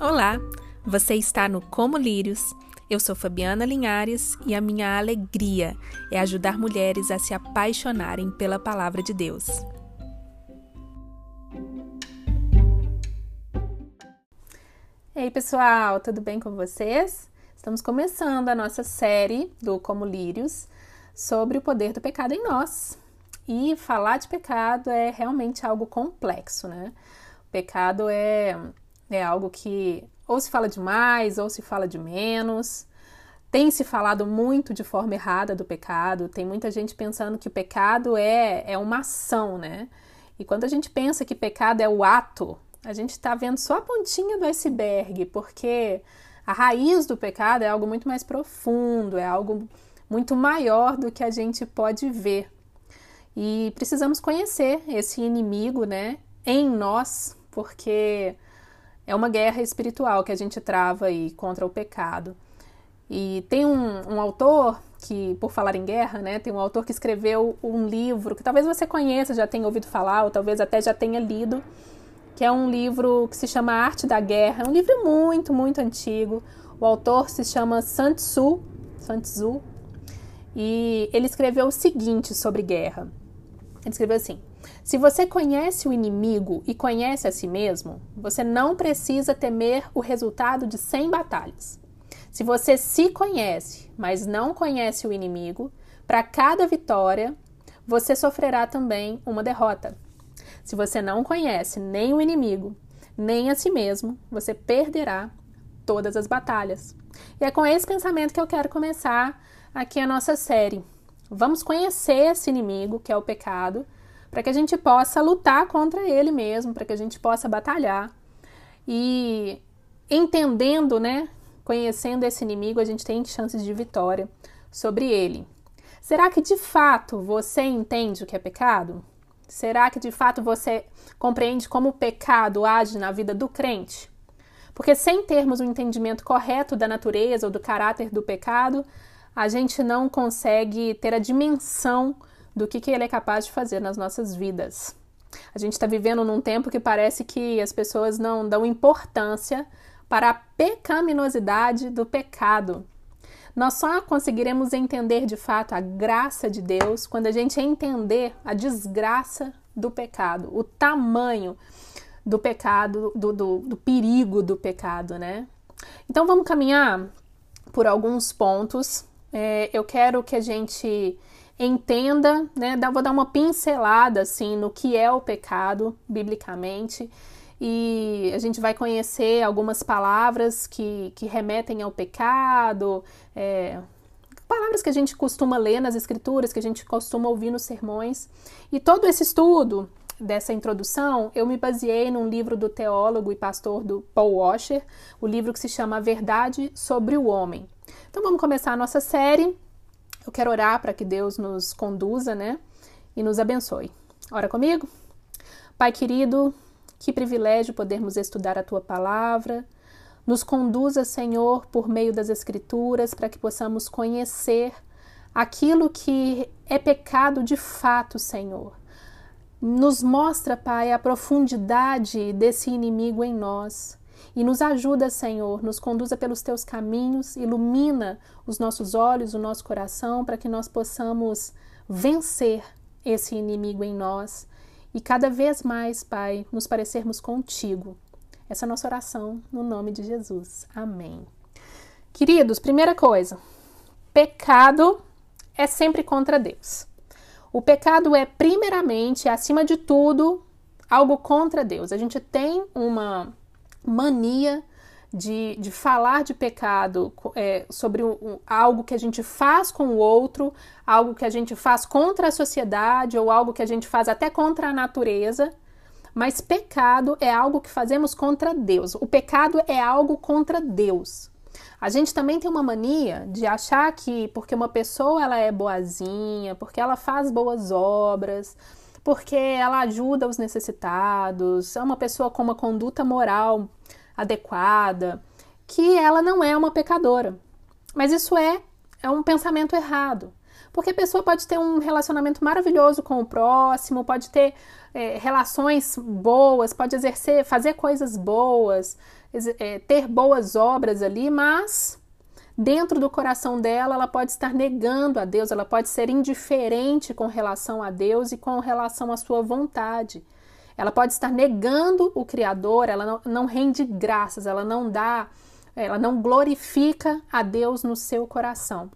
Olá, você está no Como Lírios. Eu sou Fabiana Linhares e a minha alegria é ajudar mulheres a se apaixonarem pela palavra de Deus. Ei, pessoal, tudo bem com vocês? Estamos começando a nossa série do Como Lírios sobre o poder do pecado em nós. E falar de pecado é realmente algo complexo, né? O pecado é é algo que ou se fala demais ou se fala de menos. Tem se falado muito de forma errada do pecado, tem muita gente pensando que o pecado é, é uma ação, né? E quando a gente pensa que pecado é o ato, a gente está vendo só a pontinha do iceberg, porque a raiz do pecado é algo muito mais profundo, é algo muito maior do que a gente pode ver. E precisamos conhecer esse inimigo, né, em nós, porque é uma guerra espiritual que a gente trava aí contra o pecado. E tem um, um, autor que, por falar em guerra, né, tem um autor que escreveu um livro que talvez você conheça, já tenha ouvido falar, ou talvez até já tenha lido, que é um livro que se chama Arte da Guerra. É um livro muito, muito antigo. O autor se chama Sun Tzu, Sun Tzu e ele escreveu o seguinte sobre guerra. Ele escreveu assim: se você conhece o inimigo e conhece a si mesmo, você não precisa temer o resultado de 100 batalhas. Se você se conhece, mas não conhece o inimigo, para cada vitória você sofrerá também uma derrota. Se você não conhece nem o inimigo, nem a si mesmo, você perderá todas as batalhas. E é com esse pensamento que eu quero começar aqui a nossa série. Vamos conhecer esse inimigo, que é o pecado, para que a gente possa lutar contra ele mesmo, para que a gente possa batalhar. E entendendo, né, conhecendo esse inimigo, a gente tem chances de vitória sobre ele. Será que de fato você entende o que é pecado? Será que de fato você compreende como o pecado age na vida do crente? Porque sem termos um entendimento correto da natureza ou do caráter do pecado, a gente não consegue ter a dimensão do que, que ele é capaz de fazer nas nossas vidas. A gente está vivendo num tempo que parece que as pessoas não dão importância para a pecaminosidade do pecado. Nós só conseguiremos entender de fato a graça de Deus quando a gente entender a desgraça do pecado, o tamanho do pecado, do, do, do perigo do pecado, né? Então vamos caminhar por alguns pontos. É, eu quero que a gente entenda, né? Vou dar uma pincelada assim no que é o pecado biblicamente e a gente vai conhecer algumas palavras que, que remetem ao pecado, é, palavras que a gente costuma ler nas escrituras, que a gente costuma ouvir nos sermões. E todo esse estudo dessa introdução, eu me baseei num livro do teólogo e pastor do Paul Washer, o livro que se chama Verdade sobre o Homem. Então vamos começar a nossa série eu quero orar para que Deus nos conduza, né? E nos abençoe. Ora comigo? Pai querido, que privilégio podermos estudar a tua palavra. Nos conduza, Senhor, por meio das Escrituras, para que possamos conhecer aquilo que é pecado de fato, Senhor. Nos mostra, Pai, a profundidade desse inimigo em nós. E nos ajuda, Senhor, nos conduza pelos teus caminhos, ilumina os nossos olhos, o nosso coração, para que nós possamos vencer esse inimigo em nós e cada vez mais, Pai, nos parecermos contigo. Essa é a nossa oração no nome de Jesus. Amém. Queridos, primeira coisa: pecado é sempre contra Deus. O pecado é, primeiramente, acima de tudo, algo contra Deus. A gente tem uma mania de, de falar de pecado é, sobre um, algo que a gente faz com o outro, algo que a gente faz contra a sociedade ou algo que a gente faz até contra a natureza. Mas pecado é algo que fazemos contra Deus. O pecado é algo contra Deus. A gente também tem uma mania de achar que porque uma pessoa ela é boazinha, porque ela faz boas obras, porque ela ajuda os necessitados, é uma pessoa com uma conduta moral adequada, que ela não é uma pecadora. Mas isso é, é um pensamento errado. Porque a pessoa pode ter um relacionamento maravilhoso com o próximo, pode ter é, relações boas, pode exercer, fazer coisas boas, é, ter boas obras ali, mas dentro do coração dela, ela pode estar negando a Deus, ela pode ser indiferente com relação a Deus e com relação à sua vontade. Ela pode estar negando o Criador, ela não, não rende graças, ela não dá, ela não glorifica a Deus no seu coração.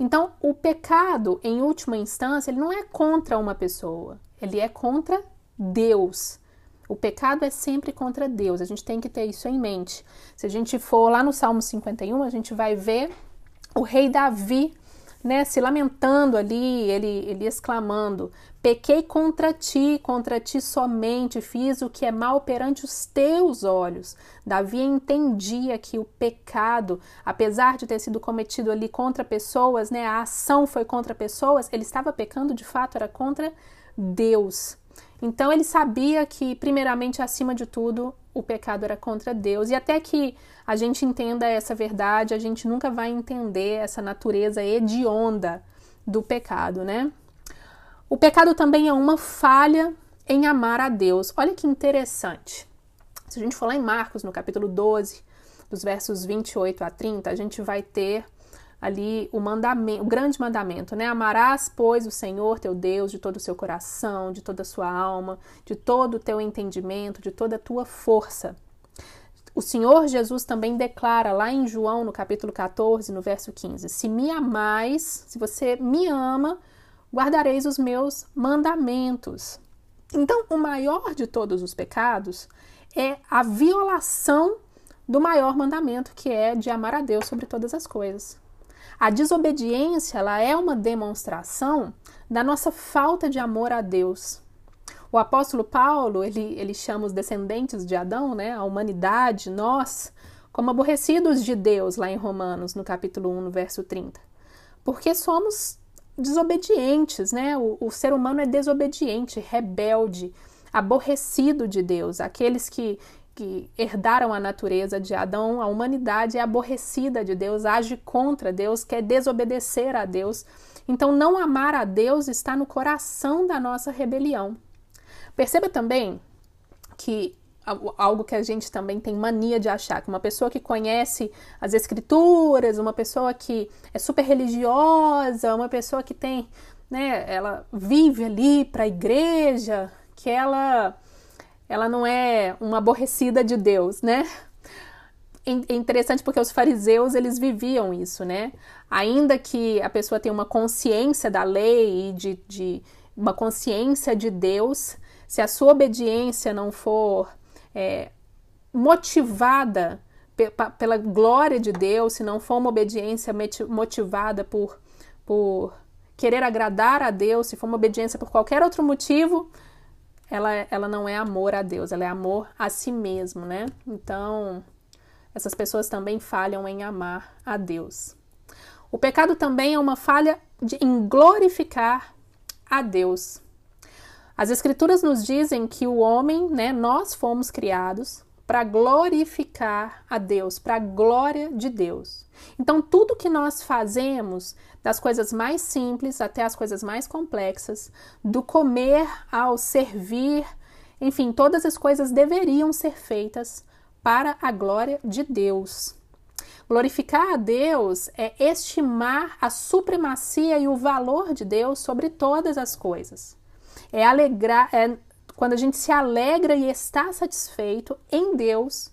Então, o pecado, em última instância, ele não é contra uma pessoa, ele é contra Deus. O pecado é sempre contra Deus, a gente tem que ter isso em mente. Se a gente for lá no Salmo 51, a gente vai ver o rei Davi, né, se lamentando ali, ele, ele exclamando: Pequei contra ti, contra ti somente, fiz o que é mal perante os teus olhos. Davi entendia que o pecado, apesar de ter sido cometido ali contra pessoas, né, a ação foi contra pessoas, ele estava pecando de fato, era contra Deus. Então ele sabia que, primeiramente, acima de tudo, o pecado era contra Deus. E até que a gente entenda essa verdade, a gente nunca vai entender essa natureza hedionda do pecado, né? O pecado também é uma falha em amar a Deus. Olha que interessante. Se a gente for lá em Marcos, no capítulo 12, dos versos 28 a 30, a gente vai ter ali o mandamento, o grande mandamento, né? Amarás, pois, o Senhor teu Deus de todo o seu coração, de toda a sua alma, de todo o teu entendimento, de toda a tua força. O Senhor Jesus também declara lá em João, no capítulo 14, no verso 15: Se me amais, se você me ama, guardareis os meus mandamentos. Então, o maior de todos os pecados é a violação do maior mandamento, que é de amar a Deus sobre todas as coisas. A desobediência ela é uma demonstração da nossa falta de amor a Deus. O apóstolo Paulo, ele, ele chama os descendentes de Adão, né, a humanidade, nós, como aborrecidos de Deus, lá em Romanos, no capítulo 1, no verso 30. Porque somos desobedientes, né? O, o ser humano é desobediente, rebelde, aborrecido de Deus. Aqueles que, que herdaram a natureza de Adão, a humanidade é aborrecida de Deus, age contra Deus, quer desobedecer a Deus. Então, não amar a Deus está no coração da nossa rebelião. Perceba também que algo que a gente também tem mania de achar, que uma pessoa que conhece as escrituras, uma pessoa que é super religiosa, uma pessoa que tem, né, ela vive ali para a igreja, que ela ela não é uma aborrecida de Deus, né? É interessante porque os fariseus eles viviam isso, né? Ainda que a pessoa tenha uma consciência da lei e de, de uma consciência de Deus, se a sua obediência não for é, motivada pela glória de Deus, se não for uma obediência motivada por, por querer agradar a Deus, se for uma obediência por qualquer outro motivo, ela, ela não é amor a Deus, ela é amor a si mesmo, né? Então, essas pessoas também falham em amar a Deus. O pecado também é uma falha de, em glorificar a Deus. As Escrituras nos dizem que o homem, né, nós fomos criados para glorificar a Deus, para a glória de Deus. Então, tudo que nós fazemos, das coisas mais simples até as coisas mais complexas, do comer ao servir, enfim, todas as coisas deveriam ser feitas para a glória de Deus. Glorificar a Deus é estimar a supremacia e o valor de Deus sobre todas as coisas. É alegrar, é quando a gente se alegra e está satisfeito em Deus,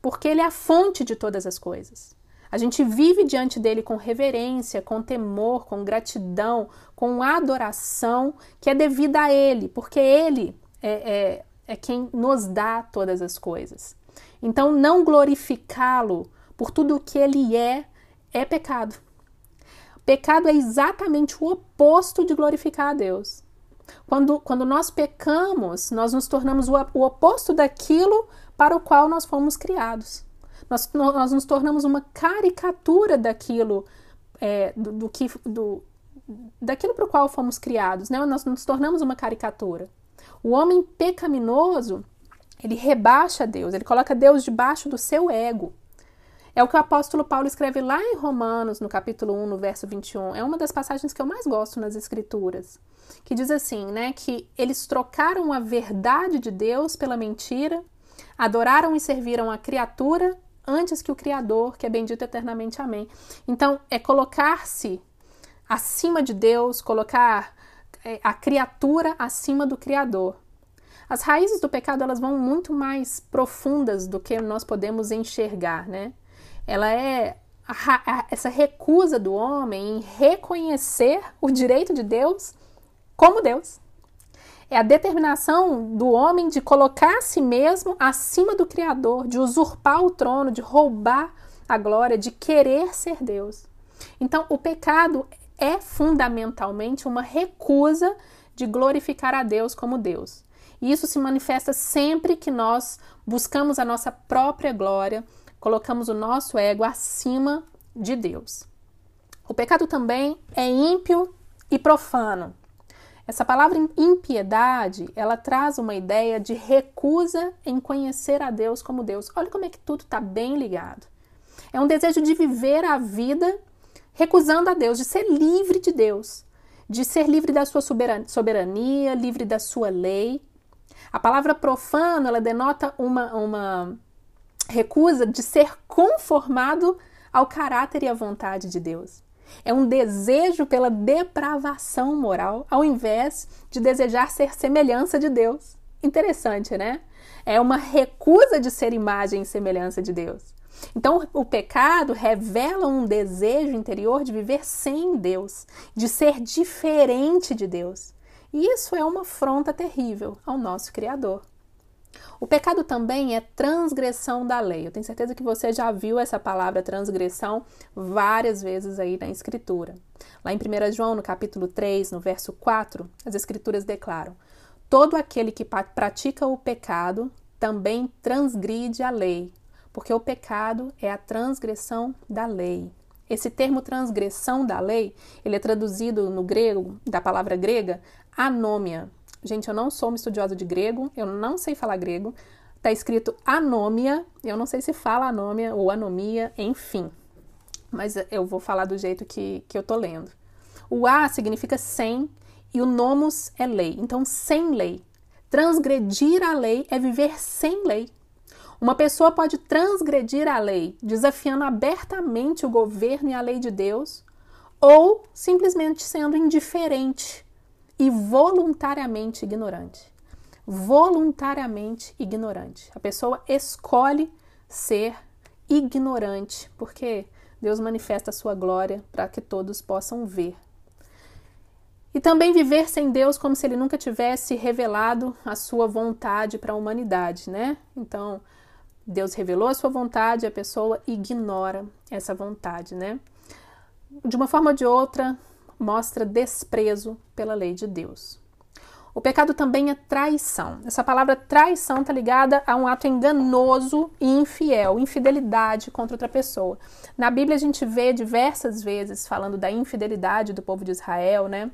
porque Ele é a fonte de todas as coisas. A gente vive diante dele com reverência, com temor, com gratidão, com adoração que é devida a Ele, porque Ele é, é, é quem nos dá todas as coisas. Então, não glorificá-lo por tudo o que Ele é, é pecado. Pecado é exatamente o oposto de glorificar a Deus. Quando, quando nós pecamos, nós nos tornamos o, o oposto daquilo para o qual nós fomos criados. Nós, nós nos tornamos uma caricatura daquilo, é, do, do, que, do, daquilo para o qual fomos criados, né? Nós nos tornamos uma caricatura. O homem pecaminoso, ele rebaixa Deus, ele coloca Deus debaixo do seu ego. É o que o apóstolo Paulo escreve lá em Romanos, no capítulo 1, no verso 21. É uma das passagens que eu mais gosto nas escrituras, que diz assim, né, que eles trocaram a verdade de Deus pela mentira, adoraram e serviram a criatura antes que o criador, que é bendito eternamente. Amém. Então, é colocar-se acima de Deus, colocar é, a criatura acima do criador. As raízes do pecado elas vão muito mais profundas do que nós podemos enxergar, né? Ela é a, a, essa recusa do homem em reconhecer o direito de Deus como Deus. É a determinação do homem de colocar a si mesmo acima do Criador, de usurpar o trono, de roubar a glória, de querer ser Deus. Então, o pecado é fundamentalmente uma recusa de glorificar a Deus como Deus. E isso se manifesta sempre que nós buscamos a nossa própria glória, colocamos o nosso ego acima de Deus. O pecado também é ímpio e profano. Essa palavra impiedade, ela traz uma ideia de recusa em conhecer a Deus como Deus. Olha como é que tudo está bem ligado. É um desejo de viver a vida recusando a Deus, de ser livre de Deus, de ser livre da sua soberania, livre da sua lei. A palavra profano, ela denota uma, uma recusa de ser conformado ao caráter e à vontade de Deus. É um desejo pela depravação moral, ao invés de desejar ser semelhança de Deus. Interessante, né? É uma recusa de ser imagem e semelhança de Deus. Então, o pecado revela um desejo interior de viver sem Deus, de ser diferente de Deus. E isso é uma afronta terrível ao nosso Criador. O pecado também é transgressão da lei. Eu tenho certeza que você já viu essa palavra transgressão várias vezes aí na Escritura. Lá em 1 João, no capítulo 3, no verso 4, as Escrituras declaram: Todo aquele que pratica o pecado também transgride a lei, porque o pecado é a transgressão da lei. Esse termo transgressão da lei, ele é traduzido no grego, da palavra grega, anômia. Gente, eu não sou uma estudiosa de grego, eu não sei falar grego. Está escrito anômia, eu não sei se fala anômia ou anomia, enfim. Mas eu vou falar do jeito que, que eu tô lendo. O a significa sem e o nomos é lei. Então, sem lei. Transgredir a lei é viver sem lei. Uma pessoa pode transgredir a lei, desafiando abertamente o governo e a lei de Deus, ou simplesmente sendo indiferente e voluntariamente ignorante. Voluntariamente ignorante. A pessoa escolhe ser ignorante, porque Deus manifesta a sua glória para que todos possam ver. E também viver sem Deus como se ele nunca tivesse revelado a sua vontade para a humanidade, né? Então, Deus revelou a sua vontade, a pessoa ignora essa vontade, né? De uma forma ou de outra, mostra desprezo pela lei de Deus. O pecado também é traição. Essa palavra traição está ligada a um ato enganoso e infiel, infidelidade contra outra pessoa. Na Bíblia a gente vê diversas vezes falando da infidelidade do povo de Israel, né?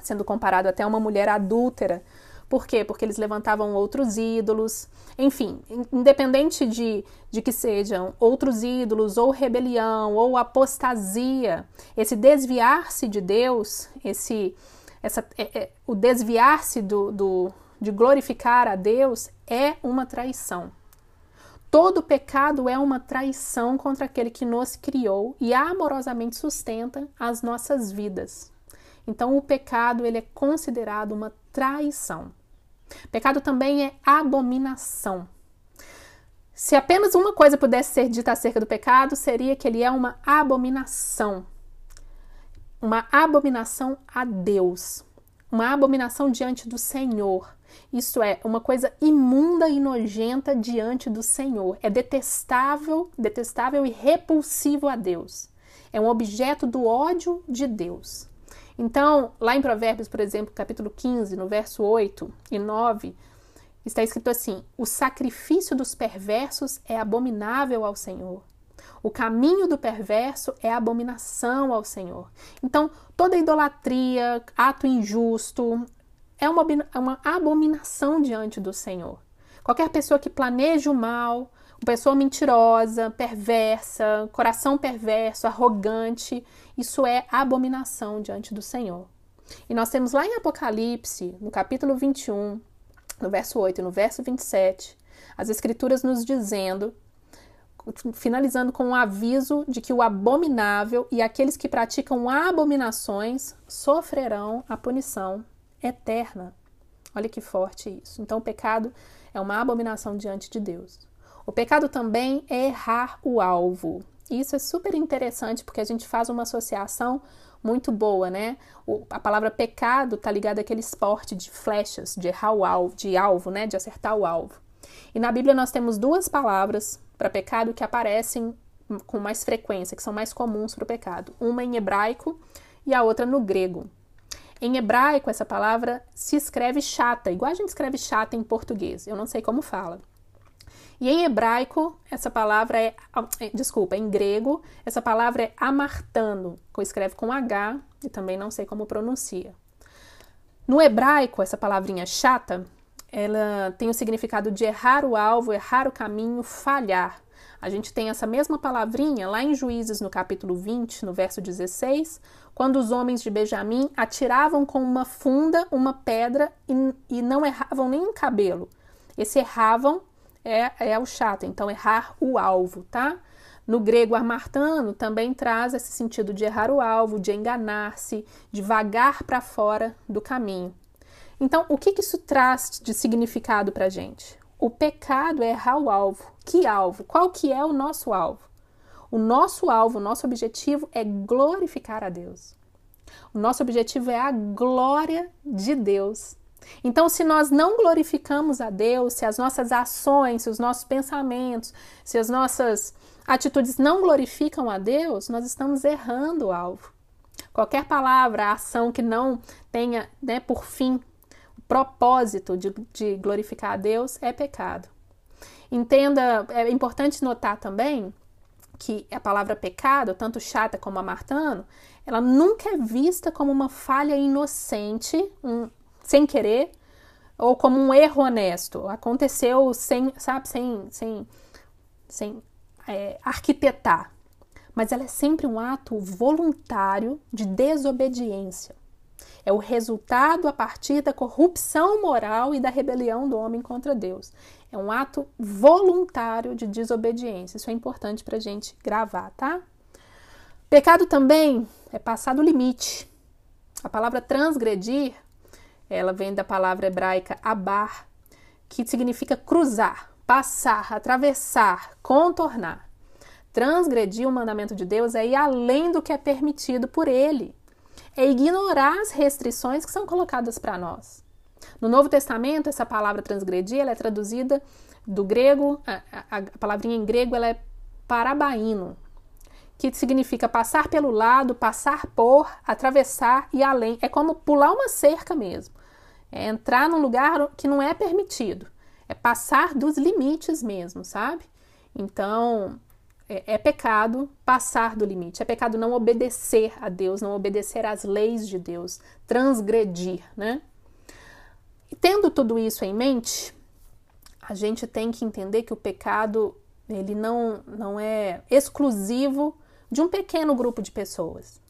Sendo comparado até a uma mulher adúltera por quê? Porque eles levantavam outros ídolos. Enfim, independente de, de que sejam outros ídolos, ou rebelião, ou apostasia, esse desviar-se de Deus, esse, essa, é, é, o desviar-se do, do, de glorificar a Deus é uma traição. Todo pecado é uma traição contra aquele que nos criou e amorosamente sustenta as nossas vidas. Então, o pecado ele é considerado uma traição. Pecado também é abominação. Se apenas uma coisa pudesse ser dita acerca do pecado, seria que ele é uma abominação. Uma abominação a Deus. Uma abominação diante do Senhor. Isso é uma coisa imunda e nojenta diante do Senhor. É detestável, detestável e repulsivo a Deus. É um objeto do ódio de Deus. Então, lá em Provérbios, por exemplo, capítulo 15, no verso 8 e 9, está escrito assim: O sacrifício dos perversos é abominável ao Senhor. O caminho do perverso é abominação ao Senhor. Então, toda idolatria, ato injusto, é uma, uma abominação diante do Senhor. Qualquer pessoa que planeje o mal, pessoa mentirosa, perversa, coração perverso, arrogante, isso é abominação diante do Senhor. E nós temos lá em Apocalipse, no capítulo 21, no verso 8 e no verso 27, as Escrituras nos dizendo, finalizando com um aviso de que o abominável e aqueles que praticam abominações sofrerão a punição eterna. Olha que forte isso. Então, o pecado é uma abominação diante de Deus. O pecado também é errar o alvo. Isso é super interessante porque a gente faz uma associação muito boa, né? O, a palavra pecado está ligada àquele esporte de flechas, de errar o alvo, de alvo, né? De acertar o alvo. E na Bíblia nós temos duas palavras para pecado que aparecem com mais frequência, que são mais comuns para o pecado. Uma em hebraico e a outra no grego. Em hebraico, essa palavra se escreve chata, igual a gente escreve chata em português. Eu não sei como fala. E em hebraico, essa palavra é, é, desculpa, em grego, essa palavra é amartano, que escreve com H e também não sei como pronuncia. No hebraico, essa palavrinha chata, ela tem o significado de errar o alvo, errar o caminho, falhar. A gente tem essa mesma palavrinha lá em Juízes, no capítulo 20, no verso 16, quando os homens de Benjamim atiravam com uma funda uma pedra e, e não erravam nem um cabelo. Esse erravam é, é o chato, então errar o alvo, tá? No grego armartano também traz esse sentido de errar o alvo, de enganar-se, de vagar para fora do caminho. Então, o que, que isso traz de significado para a gente? O pecado é errar o alvo. Que alvo? Qual que é o nosso alvo? O nosso alvo, o nosso objetivo é glorificar a Deus. O nosso objetivo é a glória de Deus então, se nós não glorificamos a Deus, se as nossas ações, se os nossos pensamentos, se as nossas atitudes não glorificam a Deus, nós estamos errando o alvo. Qualquer palavra, ação que não tenha né, por fim o propósito de, de glorificar a Deus é pecado. Entenda, é importante notar também que a palavra pecado, tanto chata como amartano, ela nunca é vista como uma falha inocente, um, sem querer ou como um erro honesto. Aconteceu sem, sabe, sem, sem, sem é, arquitetar. Mas ela é sempre um ato voluntário de desobediência. É o resultado a partir da corrupção moral e da rebelião do homem contra Deus. É um ato voluntário de desobediência. Isso é importante para a gente gravar, tá? Pecado também é passar do limite. A palavra transgredir ela vem da palavra hebraica abar, que significa cruzar, passar, atravessar, contornar. Transgredir o mandamento de Deus é ir além do que é permitido por ele. É ignorar as restrições que são colocadas para nós. No Novo Testamento, essa palavra transgredir ela é traduzida do grego, a, a, a palavrinha em grego ela é parabaíno, que significa passar pelo lado, passar por, atravessar e além. É como pular uma cerca mesmo. É entrar num lugar que não é permitido. É passar dos limites mesmo, sabe? Então, é, é, pecado passar do limite. É pecado não obedecer a Deus, não obedecer às leis de Deus, transgredir, né? E tendo tudo isso em mente, a gente tem que entender que o pecado ele não, não é exclusivo de um pequeno grupo de pessoas.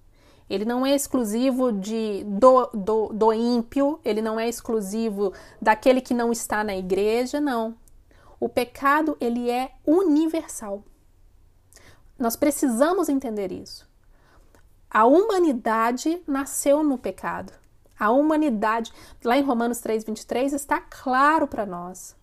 Ele não é exclusivo de, do, do, do ímpio, ele não é exclusivo daquele que não está na igreja, não. O pecado, ele é universal. Nós precisamos entender isso. A humanidade nasceu no pecado. A humanidade, lá em Romanos 3:23 está claro para nós.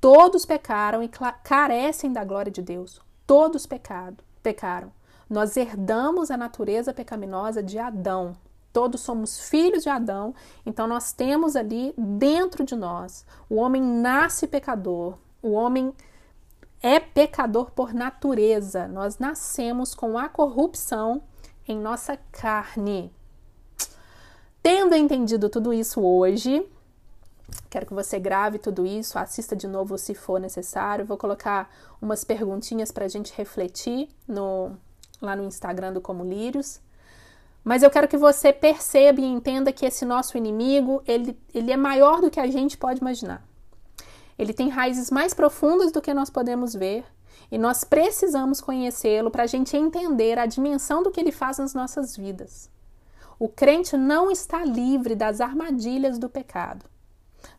Todos pecaram e carecem da glória de Deus. Todos pecado, pecaram. Nós herdamos a natureza pecaminosa de Adão. Todos somos filhos de Adão, então nós temos ali dentro de nós. O homem nasce pecador, o homem é pecador por natureza. Nós nascemos com a corrupção em nossa carne. Tendo entendido tudo isso hoje, quero que você grave tudo isso, assista de novo se for necessário. Vou colocar umas perguntinhas para a gente refletir no, lá no Instagram do Como Lírios. Mas eu quero que você perceba e entenda que esse nosso inimigo, ele, ele é maior do que a gente pode imaginar. Ele tem raízes mais profundas do que nós podemos ver e nós precisamos conhecê-lo para a gente entender a dimensão do que ele faz nas nossas vidas. O crente não está livre das armadilhas do pecado.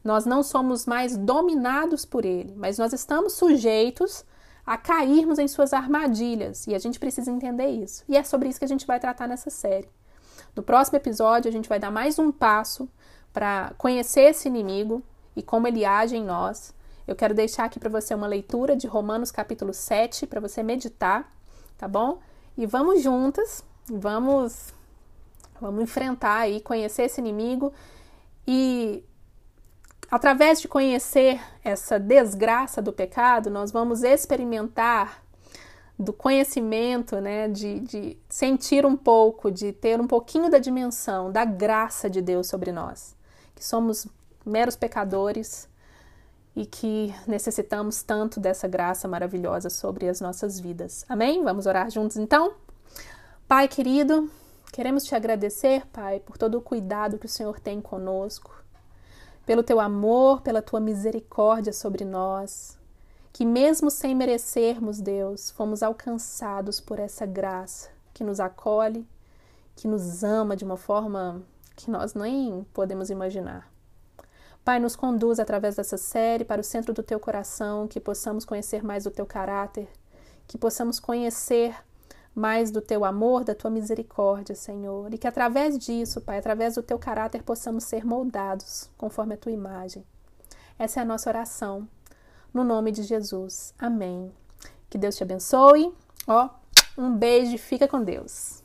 Nós não somos mais dominados por ele, mas nós estamos sujeitos a cairmos em suas armadilhas e a gente precisa entender isso. E é sobre isso que a gente vai tratar nessa série. No próximo episódio, a gente vai dar mais um passo para conhecer esse inimigo e como ele age em nós. Eu quero deixar aqui para você uma leitura de Romanos capítulo 7 para você meditar, tá bom? E vamos juntas, vamos vamos enfrentar e conhecer esse inimigo e através de conhecer essa desgraça do pecado, nós vamos experimentar do conhecimento, né, de, de sentir um pouco, de ter um pouquinho da dimensão da graça de Deus sobre nós, que somos meros pecadores e que necessitamos tanto dessa graça maravilhosa sobre as nossas vidas. Amém? Vamos orar juntos então? Pai querido, queremos te agradecer, Pai, por todo o cuidado que o Senhor tem conosco, pelo teu amor, pela tua misericórdia sobre nós, que mesmo sem merecermos, Deus, fomos alcançados por essa graça que nos acolhe, que nos ama de uma forma que nós nem podemos imaginar. Pai, nos conduz através dessa série para o centro do teu coração, que possamos conhecer mais do teu caráter, que possamos conhecer mais do teu amor, da tua misericórdia, Senhor, e que através disso, Pai, através do teu caráter, possamos ser moldados conforme a tua imagem. Essa é a nossa oração, no nome de Jesus. Amém. Que Deus te abençoe. Ó, um beijo e fica com Deus.